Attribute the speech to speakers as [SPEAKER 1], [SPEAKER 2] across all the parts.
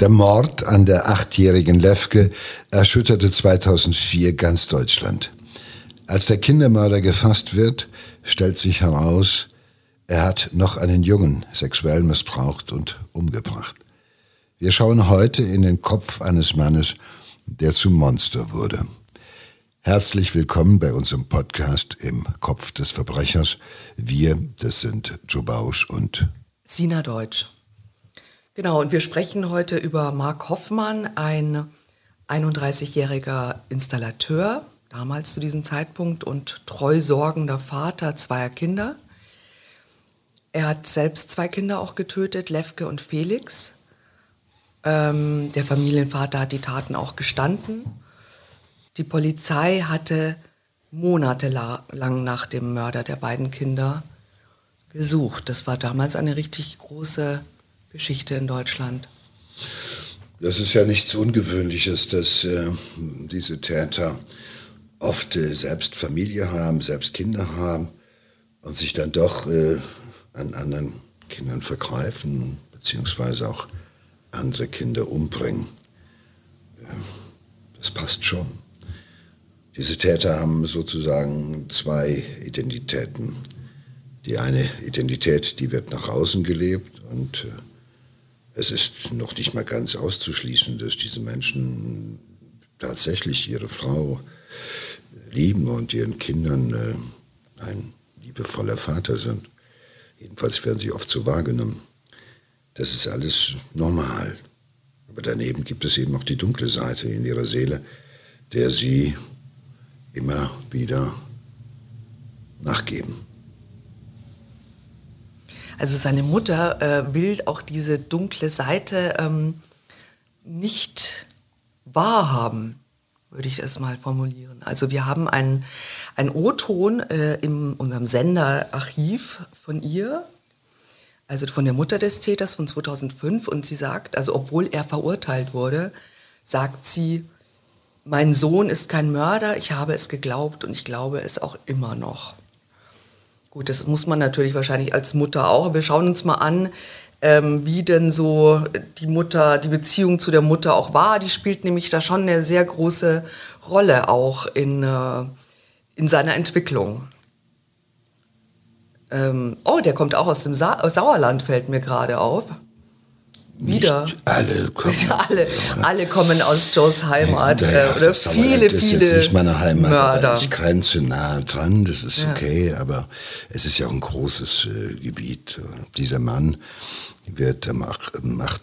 [SPEAKER 1] Der Mord an der achtjährigen Lefke erschütterte 2004 ganz Deutschland. Als der Kindermörder gefasst wird, stellt sich heraus, er hat noch einen Jungen sexuell missbraucht und umgebracht. Wir schauen heute in den Kopf eines Mannes, der zum Monster wurde. Herzlich willkommen bei unserem Podcast im Kopf des Verbrechers. Wir, das sind Joe Bausch und
[SPEAKER 2] Sina Deutsch. Genau, und wir sprechen heute über Mark Hoffmann, ein 31-jähriger Installateur, damals zu diesem Zeitpunkt und treu sorgender Vater zweier Kinder. Er hat selbst zwei Kinder auch getötet, Lefke und Felix. Ähm, der Familienvater hat die Taten auch gestanden. Die Polizei hatte monatelang nach dem Mörder der beiden Kinder gesucht. Das war damals eine richtig große Geschichte in Deutschland.
[SPEAKER 1] Das ist ja nichts Ungewöhnliches, dass äh, diese Täter oft äh, selbst Familie haben, selbst Kinder haben und sich dann doch äh, an anderen Kindern vergreifen, beziehungsweise auch andere Kinder umbringen. Das passt schon. Diese Täter haben sozusagen zwei Identitäten. Die eine Identität, die wird nach außen gelebt und äh, es ist noch nicht mal ganz auszuschließen, dass diese Menschen tatsächlich ihre Frau lieben und ihren Kindern äh, ein liebevoller Vater sind. Jedenfalls werden sie oft so wahrgenommen. Das ist alles normal. Aber daneben gibt es eben auch die dunkle Seite in ihrer Seele, der sie immer wieder nachgeben.
[SPEAKER 2] Also seine Mutter äh, will auch diese dunkle Seite ähm, nicht wahrhaben, würde ich es mal formulieren. Also wir haben einen, einen O-Ton äh, in unserem Senderarchiv von ihr, also von der Mutter des Täters von 2005 und sie sagt, also obwohl er verurteilt wurde, sagt sie, mein Sohn ist kein Mörder, ich habe es geglaubt und ich glaube es auch immer noch. Gut, das muss man natürlich wahrscheinlich als Mutter auch. Wir schauen uns mal an, ähm, wie denn so die Mutter, die Beziehung zu der Mutter auch war. Die spielt nämlich da schon eine sehr große Rolle auch in, äh, in seiner Entwicklung. Ähm, oh, der kommt auch aus dem Sa Sauerland, fällt mir gerade auf. Wieder.
[SPEAKER 1] Nicht alle kommen.
[SPEAKER 2] alle, alle kommen aus Joes Heimat.
[SPEAKER 1] Ja, ja,
[SPEAKER 2] äh, oder viele,
[SPEAKER 1] das
[SPEAKER 2] viele.
[SPEAKER 1] ist jetzt nicht meine Heimat,
[SPEAKER 2] Mörder.
[SPEAKER 1] ich grenze nah dran, das ist
[SPEAKER 2] Ja.
[SPEAKER 1] okay, aber es ist ja auch ein großes äh, Gebiet. Dieser Mann wird am 8.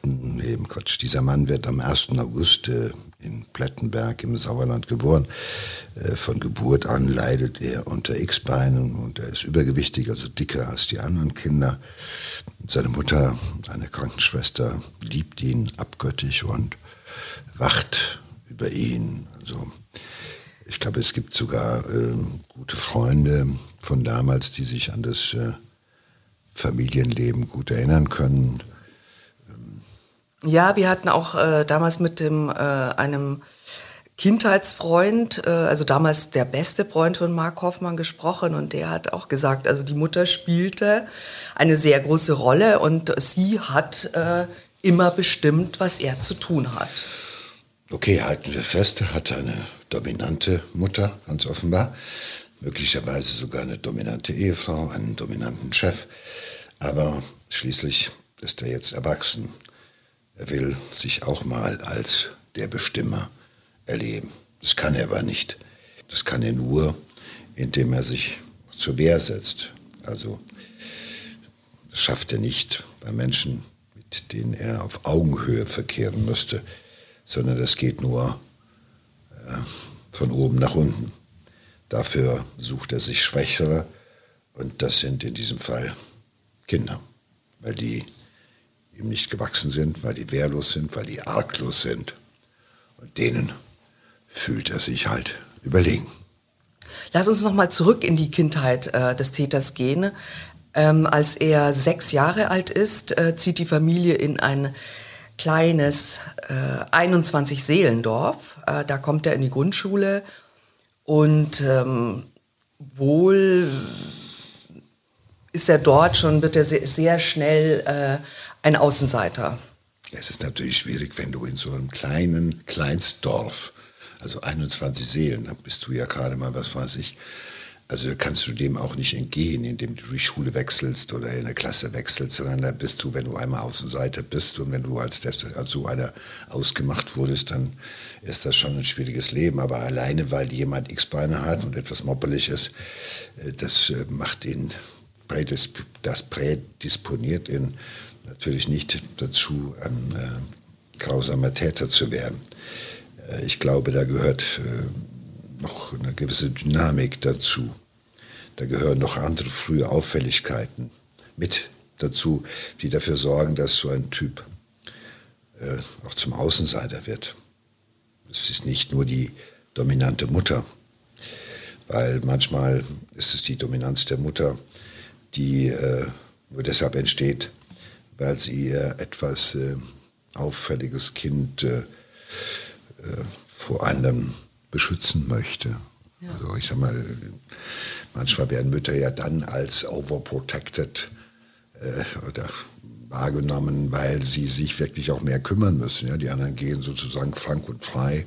[SPEAKER 1] Nee, Quatsch, dieser Mann wird am 1. August äh, in Plettenberg im Sauerland geboren. Äh, von Geburt an leidet er unter X-Beinen und er ist übergewichtig, also dicker als die anderen Kinder. Seine Mutter, eine Krankenschwester, liebt ihn abgöttisch und wacht über ihn. Also ich glaube, es gibt sogar ähm, gute Freunde von damals, die sich an das äh, Familienleben gut erinnern können.
[SPEAKER 2] Ja, wir hatten auch äh, damals mit dem, äh, einem Kindheitsfreund, äh, also damals der beste Freund von Mark Hoffmann gesprochen und der hat auch gesagt, also die Mutter spielte eine sehr große Rolle und sie hat äh, immer bestimmt, was er zu tun hat.
[SPEAKER 1] Okay, halten wir fest, er hatte eine dominante Mutter, ganz offenbar. Möglicherweise sogar eine dominante Ehefrau, einen dominanten Chef. Aber schließlich ist er jetzt erwachsen. Er will sich auch mal als der Bestimmer erleben. Das kann er aber nicht. Das kann er nur, indem er sich zur Wehr setzt. Also das schafft er nicht bei Menschen, mit denen er auf Augenhöhe verkehren müsste, sondern das geht nur äh, von oben nach unten. Dafür sucht er sich Schwächere und das sind in diesem Fall Kinder, weil die ihm nicht gewachsen sind, weil die wehrlos sind, weil die arglos sind. Und denen fühlt er sich halt überlegen.
[SPEAKER 2] Lass uns noch mal zurück in die Kindheit äh, des Täters gehen. Ähm, als er sechs Jahre alt ist, äh, zieht die Familie in ein kleines äh, 21 Seelendorf. Äh, da kommt er in die Grundschule und ähm, wohl ist er dort schon, wird er sehr, sehr schnell äh, ein Außenseiter.
[SPEAKER 1] Es ist natürlich schwierig, wenn du in so einem kleinen Kleinstdorf, also 21 Seelen, da bist du ja gerade mal, was weiß ich, also kannst du dem auch nicht entgehen, indem du die Schule wechselst oder in der Klasse wechselst, sondern da bist du, wenn du einmal Außenseiter bist und wenn du als, als so einer ausgemacht wurdest, dann ist das schon ein schwieriges Leben. Aber alleine, weil jemand X-Beine hat und etwas moppelig ist, äh, das äh, macht ihn, das prädisponiert ihn natürlich nicht dazu, ein äh, grausamer Täter zu werden. Ich glaube, da gehört noch eine gewisse Dynamik dazu. Da gehören noch andere frühe Auffälligkeiten mit dazu, die dafür sorgen, dass so ein Typ äh, auch zum Außenseiter wird. Es ist nicht nur die dominante Mutter, weil manchmal ist es die Dominanz der Mutter, die äh, nur deshalb entsteht, weil sie ihr etwas äh, auffälliges Kind äh, äh, vor anderem beschützen möchte. Ja. Also ich sag mal, Manchmal werden Mütter ja dann als overprotected äh, oder wahrgenommen, weil sie sich wirklich auch mehr kümmern müssen. Ja? Die anderen gehen sozusagen frank und frei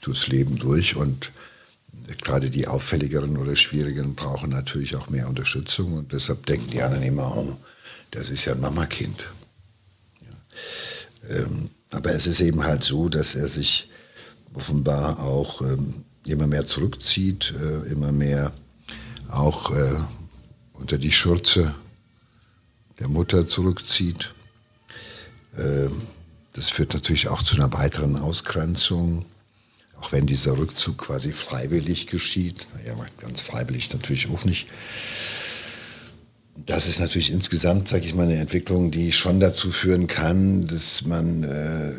[SPEAKER 1] durchs Leben durch und gerade die auffälligeren oder schwierigeren brauchen natürlich auch mehr Unterstützung und deshalb denken die anderen immer, oh, das ist ja ein Mamakind. Ja. Ähm, aber es ist eben halt so, dass er sich offenbar auch ähm, immer mehr zurückzieht, äh, immer mehr auch äh, unter die Schürze der Mutter zurückzieht. Äh, das führt natürlich auch zu einer weiteren Ausgrenzung, auch wenn dieser Rückzug quasi freiwillig geschieht. Naja, ganz freiwillig natürlich auch nicht. Das ist natürlich insgesamt, sage ich mal, eine Entwicklung, die schon dazu führen kann, dass man äh,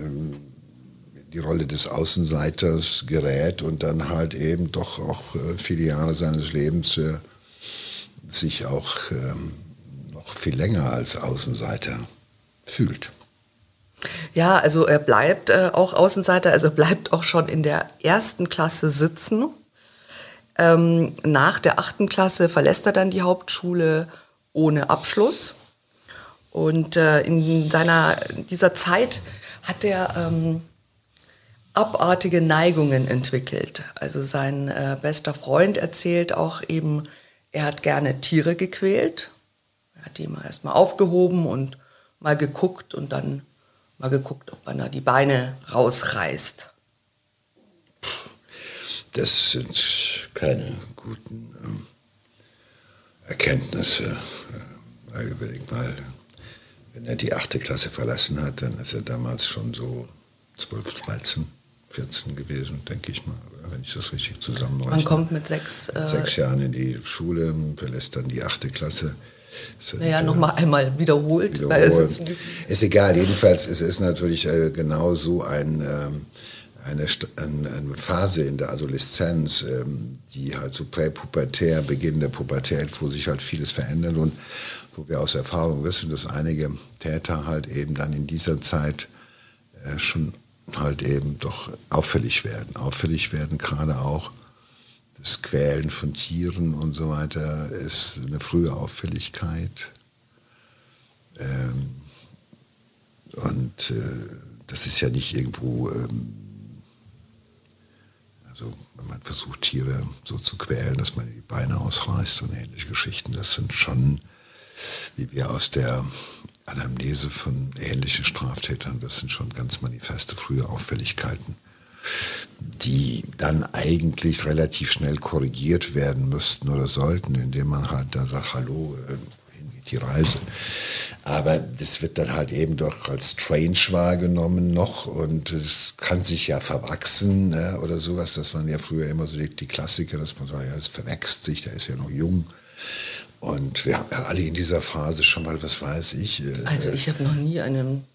[SPEAKER 1] die Rolle des Außenseiters gerät und dann halt eben doch auch äh, viele Jahre seines Lebens äh, sich auch ähm, noch viel länger als Außenseiter fühlt.
[SPEAKER 2] Ja, also er bleibt äh, auch Außenseiter, also bleibt auch schon in der ersten Klasse sitzen. Ähm, nach der achten Klasse verlässt er dann die Hauptschule ohne Abschluss. Und äh, in seiner, dieser Zeit hat er ähm, abartige Neigungen entwickelt. Also sein äh, bester Freund erzählt auch eben, er hat gerne Tiere gequält. Er hat die mal erstmal aufgehoben und mal geguckt und dann mal geguckt, ob man da die Beine rausreißt.
[SPEAKER 1] Das sind keine guten äh, Erkenntnisse. Äh, überleg mal, wenn er die achte Klasse verlassen hat, dann ist er damals schon so 12, 13. 14 gewesen, denke ich mal, wenn ich das richtig zusammenrechne.
[SPEAKER 2] Man kommt mit sechs,
[SPEAKER 1] äh, sechs Jahren in die Schule, verlässt dann die achte Klasse.
[SPEAKER 2] Naja, nochmal einmal wiederholt.
[SPEAKER 1] wiederholt. ist egal, jedenfalls ist es natürlich äh, genau so ein, ähm, eine, eine, Phase in der Adoleszenz, ähm, die halt so präpubertär, Beginn der Pubertät, wo sich halt vieles verändert und wo wir aus Erfahrung wissen, dass einige Täter halt eben dann in dieser Zeit äh, schon halt eben doch auffällig werden. Auffällig werden gerade auch das Quälen von Tieren und so weiter ist eine frühe Auffälligkeit. Ähm, und äh, das ist ja nicht irgendwo, ähm, also wenn man versucht, Tiere so zu quälen, dass man die Beine ausreißt und ähnliche Geschichten, das sind schon, wie wir aus der Anamnese von ähnlichen Straftätern, das sind schon ganz manifeste frühe Auffälligkeiten, die dann eigentlich relativ schnell korrigiert werden müssten oder sollten, indem man halt da sagt, hallo, äh, wohin geht die Reise? Aber das wird dann halt eben doch als strange wahrgenommen noch und es kann sich ja verwachsen ne, oder sowas. Das waren ja früher immer so die, die Klassiker, dass man sagt, ja, es verwächst sich, der ist ja noch jung. Und wir haben ja alle in dieser Phase schon mal, was weiß ich.
[SPEAKER 2] Äh, also ich habe noch nie einem,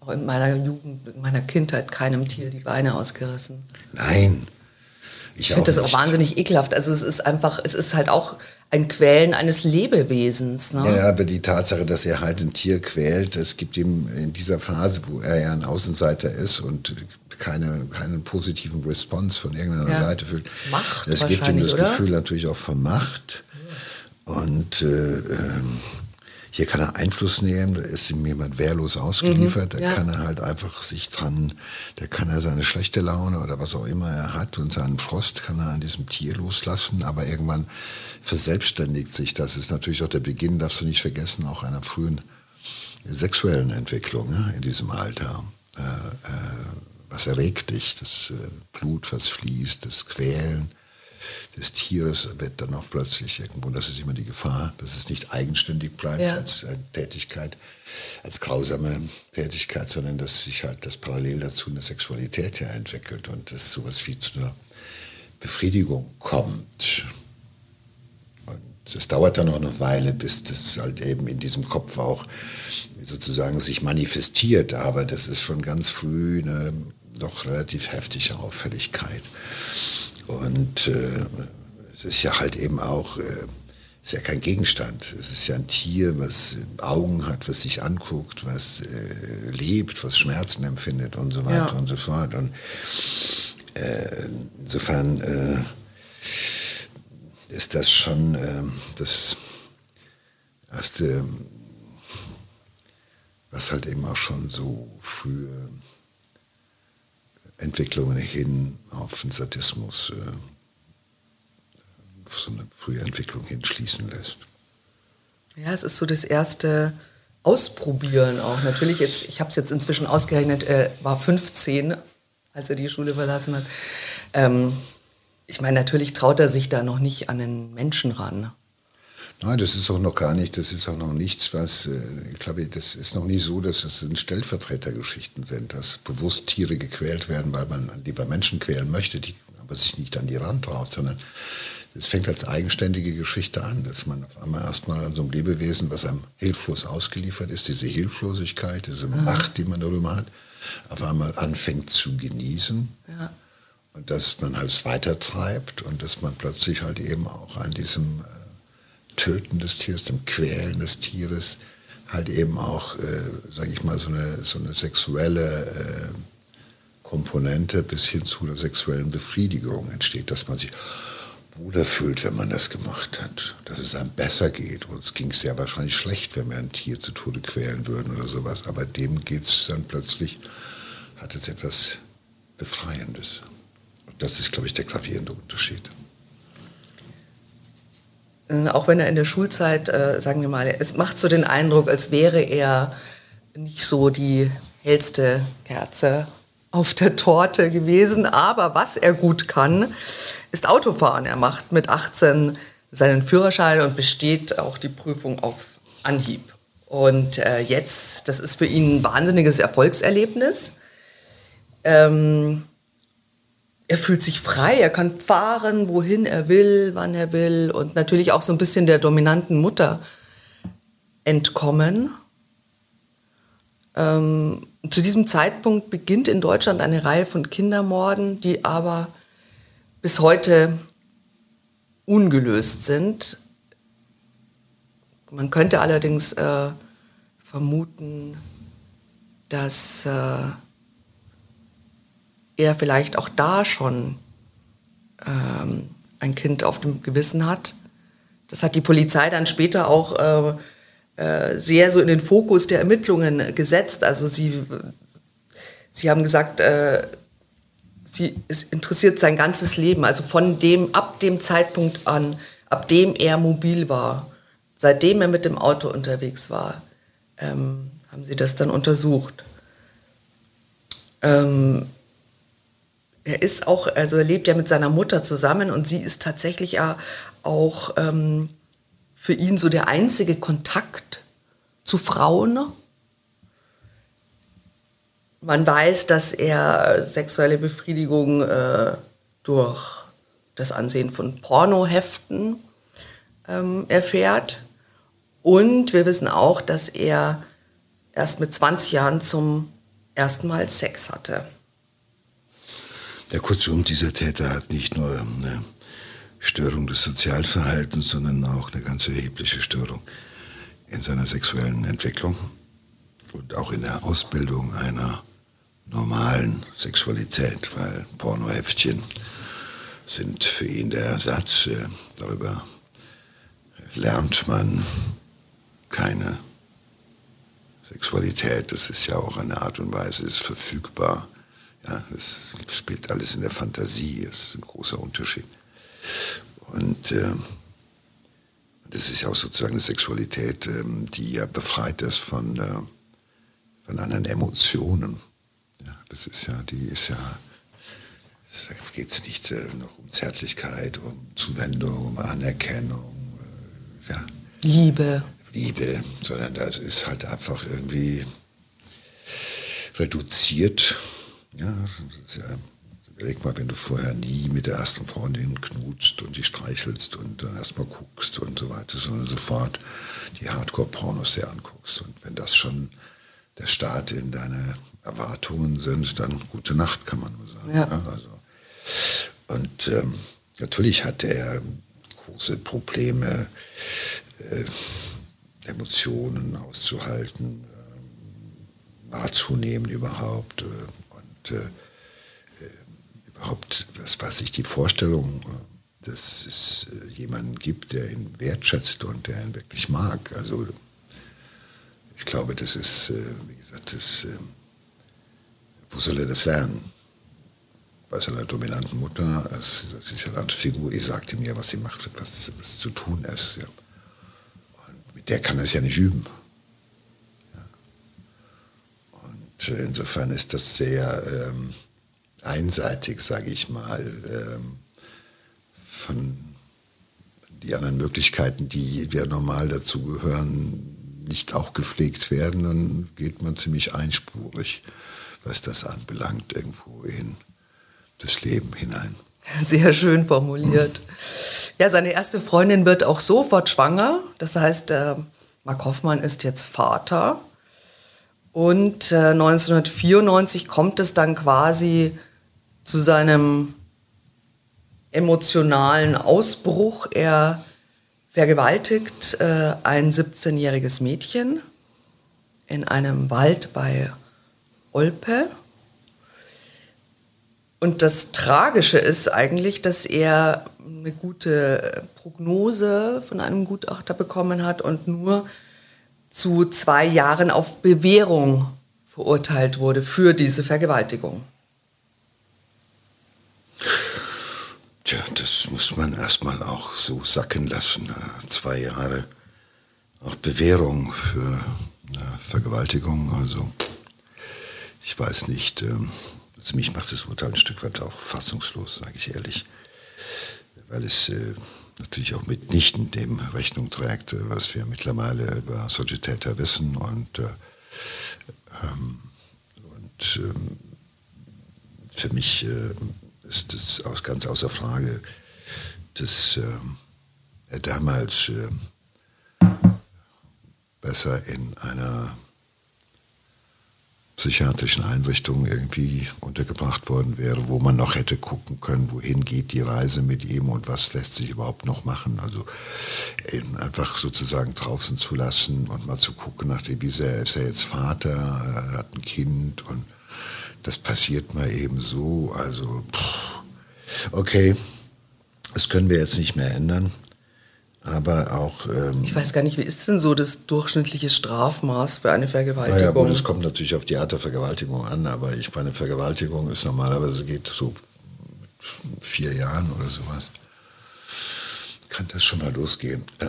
[SPEAKER 2] auch in meiner Jugend, in meiner Kindheit, keinem Tier die Beine ausgerissen.
[SPEAKER 1] Nein.
[SPEAKER 2] Ich, ich finde das auch wahnsinnig ekelhaft. Also es ist einfach, es ist halt auch ein Quälen eines Lebewesens. Ne?
[SPEAKER 1] Ja, aber die Tatsache, dass er halt ein Tier quält, es gibt ihm in dieser Phase, wo er ja ein Außenseiter ist und keine, keinen positiven Response von irgendeiner ja. Seite fühlt.
[SPEAKER 2] Macht
[SPEAKER 1] Es gibt ihm das
[SPEAKER 2] oder?
[SPEAKER 1] Gefühl natürlich auch von Macht. Und äh, ähm, hier kann er Einfluss nehmen, da ist ihm jemand wehrlos ausgeliefert, mhm, ja. da kann er halt einfach sich dran, da kann er seine schlechte Laune oder was auch immer er hat und seinen Frost kann er an diesem Tier loslassen, aber irgendwann verselbstständigt sich das. ist natürlich auch der Beginn, darfst du nicht vergessen, auch einer frühen sexuellen Entwicklung ne, in diesem Alter. Äh, äh, was erregt dich? Das äh, Blut, was fließt, das Quälen des Tieres wird dann auch plötzlich irgendwo, das ist immer die Gefahr, dass es nicht eigenständig bleibt ja. als äh, Tätigkeit, als grausame Tätigkeit, sondern dass sich halt das parallel dazu eine Sexualität ja entwickelt und dass sowas wie zu einer Befriedigung kommt. Und es dauert dann auch eine Weile, bis das halt eben in diesem Kopf auch sozusagen sich manifestiert, aber das ist schon ganz früh eine doch relativ heftige Auffälligkeit. Und äh, es ist ja halt eben auch, äh, ist ja kein Gegenstand. Es ist ja ein Tier, was Augen hat, was sich anguckt, was äh, lebt, was Schmerzen empfindet und so weiter ja. und so fort. Und äh, insofern äh, ist das schon äh, das erste, was halt eben auch schon so frühe Entwicklungen hin auf den Sadismus, äh, auf so eine frühe Entwicklung hinschließen lässt.
[SPEAKER 2] Ja, es ist so das erste Ausprobieren auch. Natürlich, jetzt, ich habe es jetzt inzwischen ausgerechnet, er war 15, als er die Schule verlassen hat. Ähm, ich meine, natürlich traut er sich da noch nicht an den Menschen ran.
[SPEAKER 1] Nein, das ist auch noch gar nicht, das ist auch noch nichts, was, äh, ich glaube, das ist noch nie so, dass es Stellvertretergeschichten sind, dass bewusst Tiere gequält werden, weil man lieber Menschen quälen möchte, die aber sich nicht an die Rand traut, sondern es fängt als eigenständige Geschichte an, dass man auf einmal erstmal an so einem Lebewesen, was einem hilflos ausgeliefert ist, diese Hilflosigkeit, diese Aha. Macht, die man darüber hat, auf einmal anfängt zu genießen. Ja. Und dass man halt weitertreibt und dass man plötzlich halt eben auch an diesem äh, Töten des Tieres, dem Quälen des Tieres, halt eben auch, äh, sage ich mal, so eine, so eine sexuelle äh, Komponente bis hin zu der sexuellen Befriedigung entsteht, dass man sich wohler fühlt, wenn man das gemacht hat, dass es einem besser geht. Uns ging es ja wahrscheinlich schlecht, wenn wir ein Tier zu Tode quälen würden oder sowas, aber dem geht es dann plötzlich, hat es etwas Befreiendes. Und das ist, glaube ich, der gravierende Unterschied.
[SPEAKER 2] Äh, auch wenn er in der Schulzeit, äh, sagen wir mal, es macht so den Eindruck, als wäre er nicht so die hellste Kerze auf der Torte gewesen. Aber was er gut kann, ist Autofahren. Er macht mit 18 seinen Führerschein und besteht auch die Prüfung auf Anhieb. Und äh, jetzt, das ist für ihn ein wahnsinniges Erfolgserlebnis. Ähm, er fühlt sich frei, er kann fahren, wohin er will, wann er will und natürlich auch so ein bisschen der dominanten Mutter entkommen. Ähm, zu diesem Zeitpunkt beginnt in Deutschland eine Reihe von Kindermorden, die aber bis heute ungelöst sind. Man könnte allerdings äh, vermuten, dass äh, er vielleicht auch da schon ähm, ein Kind auf dem Gewissen hat. Das hat die Polizei dann später auch äh, äh, sehr so in den Fokus der Ermittlungen gesetzt. Also sie, sie haben gesagt, äh, sie, es interessiert sein ganzes Leben. Also von dem, ab dem Zeitpunkt an, ab dem er mobil war, seitdem er mit dem Auto unterwegs war, ähm, haben sie das dann untersucht. Ähm, er ist auch, also er lebt ja mit seiner Mutter zusammen und sie ist tatsächlich ja auch ähm, für ihn so der einzige Kontakt zu Frauen. Man weiß, dass er sexuelle Befriedigung äh, durch das Ansehen von Pornoheften ähm, erfährt. Und wir wissen auch, dass er erst mit 20 Jahren zum ersten Mal Sex hatte.
[SPEAKER 1] Ja, kurzum, dieser Täter hat nicht nur eine Störung des Sozialverhaltens, sondern auch eine ganz erhebliche Störung in seiner sexuellen Entwicklung und auch in der Ausbildung einer normalen Sexualität, weil Pornoheftchen sind für ihn der Ersatz. Darüber lernt man keine Sexualität. Das ist ja auch eine Art und Weise, ist verfügbar. Ja, das spielt alles in der Fantasie, das ist ein großer Unterschied. Und äh, das ist ja auch sozusagen eine Sexualität, äh, die ja befreit ist von, äh, von anderen Emotionen. Ja, das ist ja, die ist ja, da geht es nicht äh, noch um Zärtlichkeit, um Zuwendung, um Anerkennung, äh, ja.
[SPEAKER 2] Liebe.
[SPEAKER 1] Liebe, sondern das ist halt einfach irgendwie reduziert. Ja, überleg mal, wenn du vorher nie mit der ersten Freundin knutst und die streichelst und dann erstmal guckst und so weiter, sondern sofort die Hardcore-Pornos dir anguckst. Und wenn das schon der Start in deine Erwartungen sind, dann gute Nacht, kann man nur sagen. Ja. Ja, also, und ähm, natürlich hat er große Probleme. Äh, Emotionen auszuhalten, äh, wahrzunehmen überhaupt. Äh, und äh, äh, überhaupt, was weiß ich, die Vorstellung, äh, dass es jemanden gibt, der ihn wertschätzt und der ihn wirklich mag. Also ich glaube, das ist, wie gesagt, das, wo soll er das lernen? Bei seiner dominanten Mutter, das, ist ja eine Figur, die ihm ja, was sie macht, was, was zu tun ist. Ja der kann es ja nicht üben. Ja. Und insofern ist das sehr ähm, einseitig, sage ich mal, ähm, von die anderen Möglichkeiten, die ja normal dazu gehören, nicht auch gepflegt werden, dann geht man ziemlich einspurig, was das anbelangt, irgendwo in das Leben hinein.
[SPEAKER 2] Sehr schön formuliert. Ja, seine erste Freundin wird auch sofort schwanger. Das heißt, äh, Mark Hoffmann ist jetzt Vater. Und äh, 1994 kommt es dann quasi zu seinem emotionalen Ausbruch. Er vergewaltigt äh, ein 17-jähriges Mädchen in einem Wald bei Olpe. Und das Tragische ist eigentlich, dass er eine gute Prognose von einem Gutachter bekommen hat und nur zu zwei Jahren auf Bewährung verurteilt wurde für diese Vergewaltigung.
[SPEAKER 1] Tja, das muss man erstmal auch so sacken lassen. Zwei Jahre auf Bewährung für eine Vergewaltigung. Also ich weiß nicht. Ähm also mich macht das Urteil ein Stück weit auch fassungslos, sage ich ehrlich, weil es äh, natürlich auch mitnichten dem Rechnung trägt, äh, was wir mittlerweile über solche wissen und, äh, ähm, und ähm, für mich äh, ist es aus, ganz außer Frage, dass ähm, er damals äh, besser in einer psychiatrischen Einrichtungen irgendwie untergebracht worden wäre, wo man noch hätte gucken können, wohin geht die Reise mit ihm und was lässt sich überhaupt noch machen. Also einfach sozusagen draußen zu lassen und mal zu gucken, nachdem wie sehr ist er jetzt Vater, er hat ein Kind und das passiert mal eben so. Also pff, okay, das können wir jetzt nicht mehr ändern aber auch. Ähm,
[SPEAKER 2] ich weiß gar nicht, wie ist denn so das durchschnittliche Strafmaß für eine Vergewaltigung?
[SPEAKER 1] Naja, gut, es kommt natürlich auf die Art der Vergewaltigung an, aber ich meine, Vergewaltigung ist normalerweise geht so vier Jahren oder sowas. Kann das schon mal losgehen. Äh,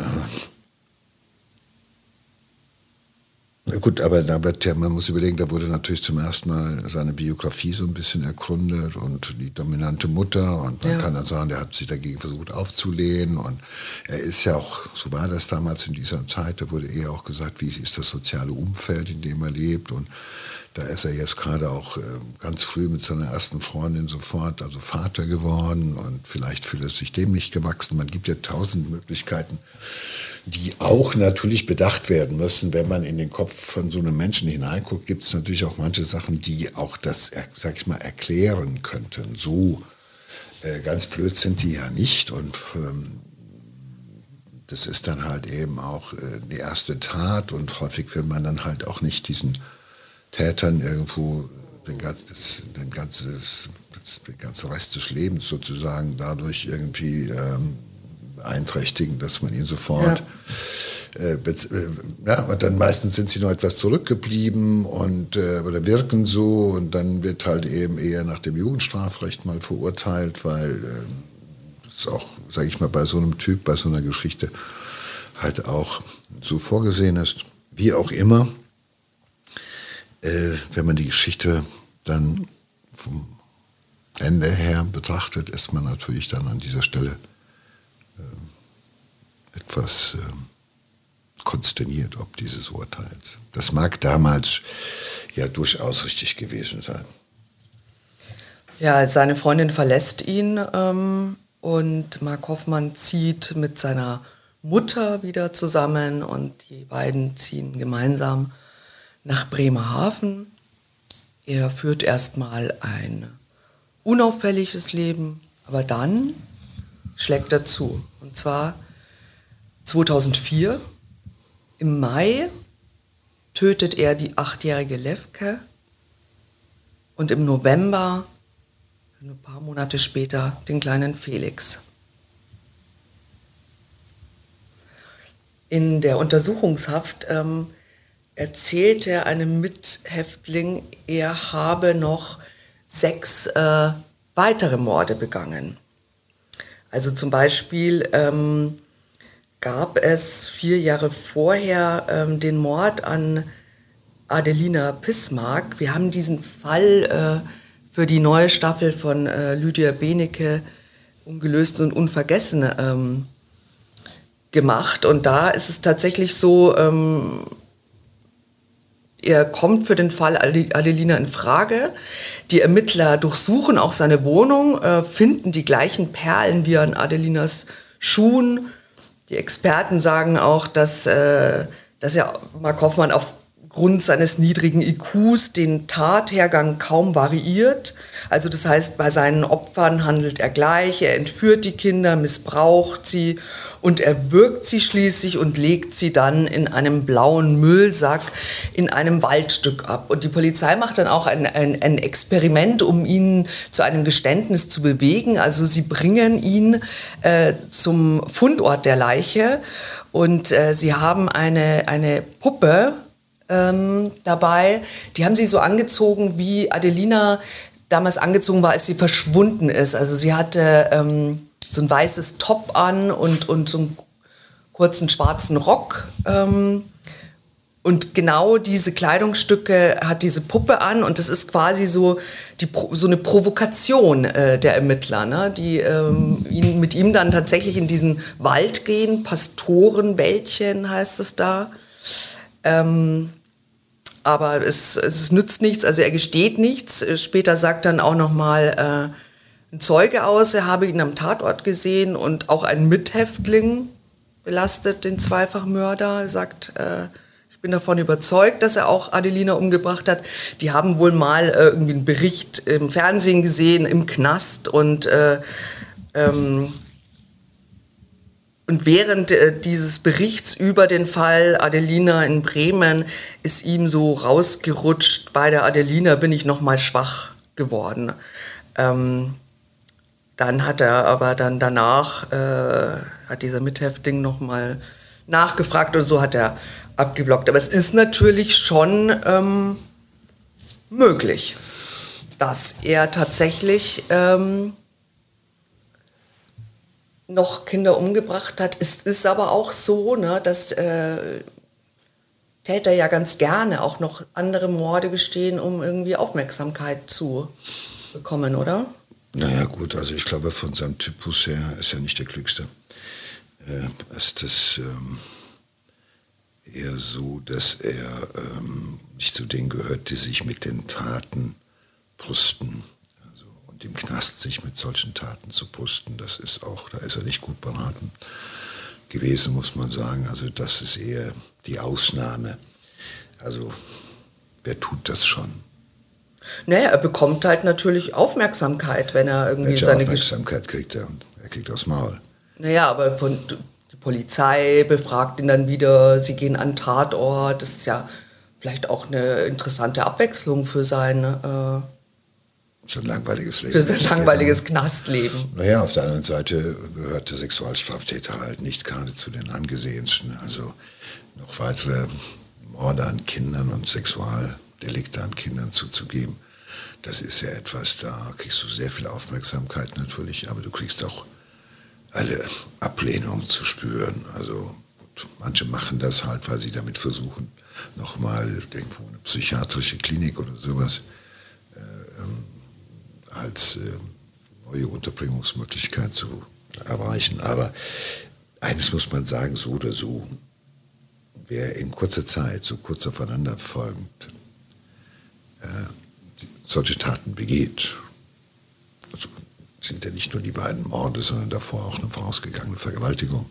[SPEAKER 1] Na gut, aber, aber man muss überlegen, da wurde natürlich zum ersten Mal seine Biografie so ein bisschen ergründet und die dominante Mutter und man ja. kann dann sagen, der hat sich dagegen versucht aufzulehnen und er ist ja auch, so war das damals in dieser Zeit, da wurde eher auch gesagt, wie ist das soziale Umfeld, in dem er lebt und da ist er jetzt gerade auch äh, ganz früh mit seiner ersten Freundin sofort, also Vater geworden und vielleicht fühlt er sich dem nicht gewachsen. Man gibt ja tausend Möglichkeiten, die auch natürlich bedacht werden müssen. Wenn man in den Kopf von so einem Menschen hineinguckt, gibt es natürlich auch manche Sachen, die auch das, sag ich mal, erklären könnten. So äh, ganz blöd sind die ja nicht und ähm, das ist dann halt eben auch äh, die erste Tat und häufig will man dann halt auch nicht diesen Tätern irgendwo den, das, den, ganzes, den ganzen Rest des Lebens sozusagen dadurch irgendwie ähm, beeinträchtigen, dass man ihn sofort... Ja. Äh, äh, ja, und dann meistens sind sie noch etwas zurückgeblieben und äh, oder wirken so und dann wird halt eben eher nach dem Jugendstrafrecht mal verurteilt, weil äh, das auch, sage ich mal, bei so einem Typ, bei so einer Geschichte halt auch so vorgesehen ist. Wie auch immer, äh, wenn man die Geschichte dann vom Ende her betrachtet, ist man natürlich dann an dieser Stelle etwas äh, konsterniert ob dieses Urteils. Das mag damals ja durchaus richtig gewesen sein.
[SPEAKER 2] Ja, seine Freundin verlässt ihn ähm, und Mark Hoffmann zieht mit seiner Mutter wieder zusammen und die beiden ziehen gemeinsam nach Bremerhaven. Er führt erstmal ein unauffälliges Leben, aber dann schlägt er zu. Und zwar 2004 im Mai tötet er die achtjährige Levke und im November, ein paar Monate später, den kleinen Felix. In der Untersuchungshaft ähm, erzählte einem Mithäftling, er habe noch sechs äh, weitere Morde begangen. Also zum Beispiel ähm, gab es vier Jahre vorher ähm, den Mord an Adelina Pismark. Wir haben diesen Fall äh, für die neue Staffel von äh, Lydia Benecke ungelöst und unvergessen ähm, gemacht. Und da ist es tatsächlich so, ähm, er kommt für den Fall Adelina in Frage. Die Ermittler durchsuchen auch seine Wohnung, äh, finden die gleichen Perlen wie an Adelinas Schuhen die Experten sagen auch, dass, äh, dass ja Mark Hoffmann aufgrund seines niedrigen IQs den Tathergang kaum variiert. Also das heißt, bei seinen Opfern handelt er gleich, er entführt die Kinder, missbraucht sie und er wirkt sie schließlich und legt sie dann in einem blauen Müllsack in einem Waldstück ab. Und die Polizei macht dann auch ein, ein, ein Experiment, um ihn zu einem Geständnis zu bewegen. Also sie bringen ihn äh, zum Fundort der Leiche und äh, sie haben eine, eine Puppe ähm, dabei. Die haben sie so angezogen, wie Adelina damals angezogen war, als sie verschwunden ist. Also sie hatte... Ähm, so ein weißes Top an und, und so einen kurzen schwarzen Rock. Ähm, und genau diese Kleidungsstücke hat diese Puppe an und das ist quasi so, die, so eine Provokation äh, der Ermittler, ne? die ähm, ihn, mit ihm dann tatsächlich in diesen Wald gehen, Pastorenwäldchen heißt es da. Ähm, aber es, es nützt nichts, also er gesteht nichts. Später sagt dann auch noch mal, äh, ein Zeuge aus, er habe ihn am Tatort gesehen und auch ein Mithäftling belastet den Zweifachmörder, er sagt, äh, ich bin davon überzeugt, dass er auch Adelina umgebracht hat. Die haben wohl mal äh, irgendwie einen Bericht im Fernsehen gesehen, im Knast und äh, ähm, und während äh, dieses Berichts über den Fall Adelina in Bremen ist ihm so rausgerutscht, bei der Adelina bin ich noch mal schwach geworden. Ähm, dann hat er aber dann danach, äh, hat dieser Mithäftling nochmal nachgefragt und so hat er abgeblockt. Aber es ist natürlich schon ähm, möglich, dass er tatsächlich ähm, noch Kinder umgebracht hat. Es ist aber auch so, ne, dass äh, Täter ja ganz gerne auch noch andere Morde gestehen, um irgendwie Aufmerksamkeit zu bekommen, oder?
[SPEAKER 1] Naja gut, also ich glaube von seinem Typus her ist er nicht der Klügste. Äh, ist das ähm, eher so, dass er ähm, nicht zu denen gehört, die sich mit den Taten brüsten. Und im Knast sich mit solchen Taten zu brüsten, das ist auch, da ist er nicht gut beraten gewesen, muss man sagen. Also das ist eher die Ausnahme. Also wer tut das schon?
[SPEAKER 2] Naja, er bekommt halt natürlich Aufmerksamkeit, wenn er irgendwie
[SPEAKER 1] Welche
[SPEAKER 2] seine
[SPEAKER 1] Aufmerksamkeit kriegt er? Er kriegt aufs Maul.
[SPEAKER 2] Naja, aber von, die Polizei befragt ihn dann wieder, sie gehen an Tatort. Das ist ja vielleicht auch eine interessante Abwechslung für seine.
[SPEAKER 1] So ein langweiliges Leben.
[SPEAKER 2] Für sein langweiliges Knastleben.
[SPEAKER 1] Naja, auf der anderen Seite gehört der Sexualstraftäter halt nicht gerade zu den angesehensten. Also noch weitere Morde an Kindern und Sexualdelikte an Kindern zuzugeben, das ist ja etwas, da kriegst du sehr viel Aufmerksamkeit natürlich, aber du kriegst auch alle Ablehnung zu spüren. Also manche machen das halt, weil sie damit versuchen, nochmal irgendwo eine psychiatrische Klinik oder sowas als äh, neue Unterbringungsmöglichkeit zu erreichen. Aber eines muss man sagen, so oder so, wer in kurzer Zeit, so kurz aufeinander folgend, äh, solche Taten begeht, also sind ja nicht nur die beiden Morde, sondern davor auch eine vorausgegangene Vergewaltigung,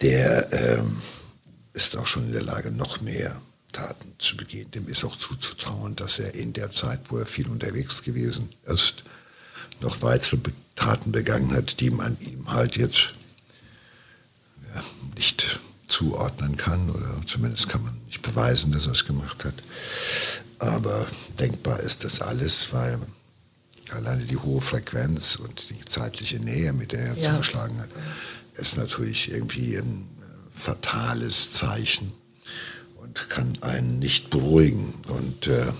[SPEAKER 1] der ähm, ist auch schon in der Lage, noch mehr Taten zu begehen. Dem ist auch zuzutrauen, dass er in der Zeit, wo er viel unterwegs gewesen ist, noch weitere Taten begangen hat, die man ihm halt jetzt ja, nicht zuordnen kann oder zumindest kann man nicht beweisen, dass er es gemacht hat. Aber denkbar ist das alles, weil alleine die hohe Frequenz und die zeitliche Nähe, mit der er ja. zugeschlagen hat, ist natürlich irgendwie ein fatales Zeichen kann einen nicht beruhigen. Und äh,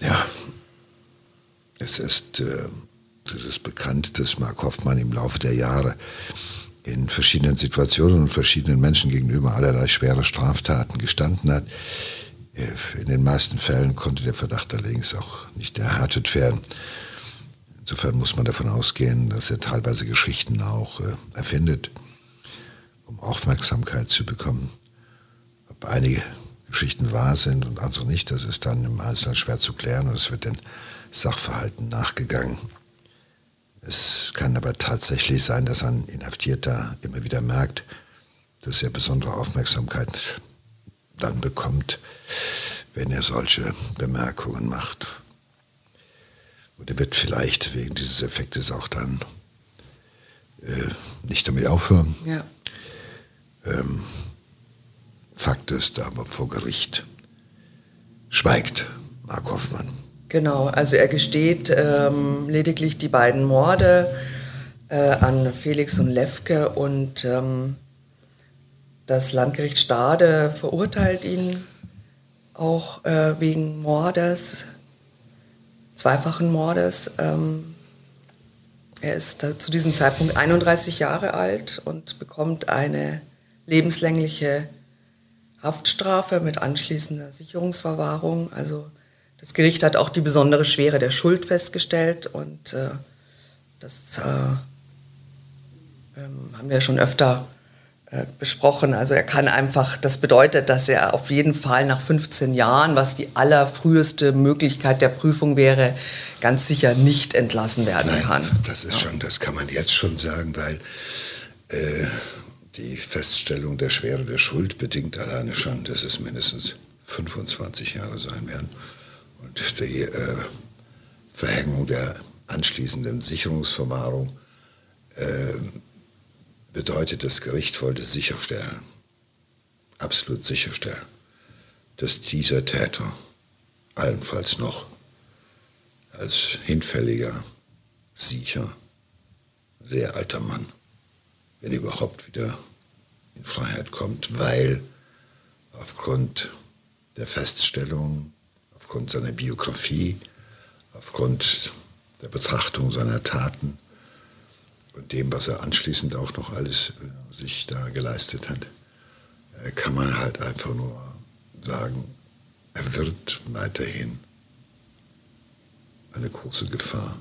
[SPEAKER 1] ja, es ist, äh, es ist bekannt, dass Mark Hoffmann im Laufe der Jahre in verschiedenen Situationen und verschiedenen Menschen gegenüber allerlei schwere Straftaten gestanden hat. Äh, in den meisten Fällen konnte der Verdacht allerdings auch nicht erhärtet werden. Insofern muss man davon ausgehen, dass er teilweise Geschichten auch äh, erfindet, um Aufmerksamkeit zu bekommen. Ob einige Geschichten wahr sind und andere nicht, das ist dann im Einzelnen schwer zu klären und es wird den Sachverhalten nachgegangen. Es kann aber tatsächlich sein, dass ein Inhaftierter immer wieder merkt, dass er besondere Aufmerksamkeit dann bekommt, wenn er solche Bemerkungen macht. Und er wird vielleicht wegen dieses Effektes auch dann äh, nicht damit aufhören. Ja. Ähm, Fakt ist aber vor Gericht schweigt Mark Hoffmann.
[SPEAKER 2] Genau, also er gesteht ähm, lediglich die beiden Morde äh, an Felix und Lefke und ähm, das Landgericht Stade verurteilt ihn auch äh, wegen Mordes, zweifachen Mordes. Ähm, er ist zu diesem Zeitpunkt 31 Jahre alt und bekommt eine lebenslängliche Haftstrafe mit anschließender Sicherungsverwahrung. Also das Gericht hat auch die besondere Schwere der Schuld festgestellt und äh, das äh, ähm, haben wir schon öfter äh, besprochen. Also er kann einfach, das bedeutet, dass er auf jeden Fall nach 15 Jahren, was die allerfrüheste Möglichkeit der Prüfung wäre, ganz sicher nicht entlassen werden Nein, kann.
[SPEAKER 1] Das ist ja. schon, das kann man jetzt schon sagen, weil äh, die Feststellung der Schwere der Schuld bedingt alleine schon, dass es mindestens 25 Jahre sein werden. Und die äh, Verhängung der anschließenden Sicherungsverwahrung äh, bedeutet, das Gericht wollte sicherstellen, absolut sicherstellen, dass dieser Täter allenfalls noch als hinfälliger, sicher, sehr alter Mann wenn er überhaupt wieder in Freiheit kommt, weil aufgrund der Feststellung, aufgrund seiner Biografie, aufgrund der Betrachtung seiner Taten und dem, was er anschließend auch noch alles äh, sich da geleistet hat, äh, kann man halt einfach nur sagen, er wird weiterhin eine große Gefahr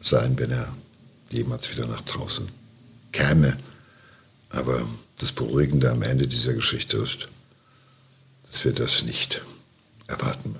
[SPEAKER 1] sein, wenn er jemals wieder nach draußen käme. Aber das Beruhigende am Ende dieser Geschichte ist, dass wir das nicht erwarten.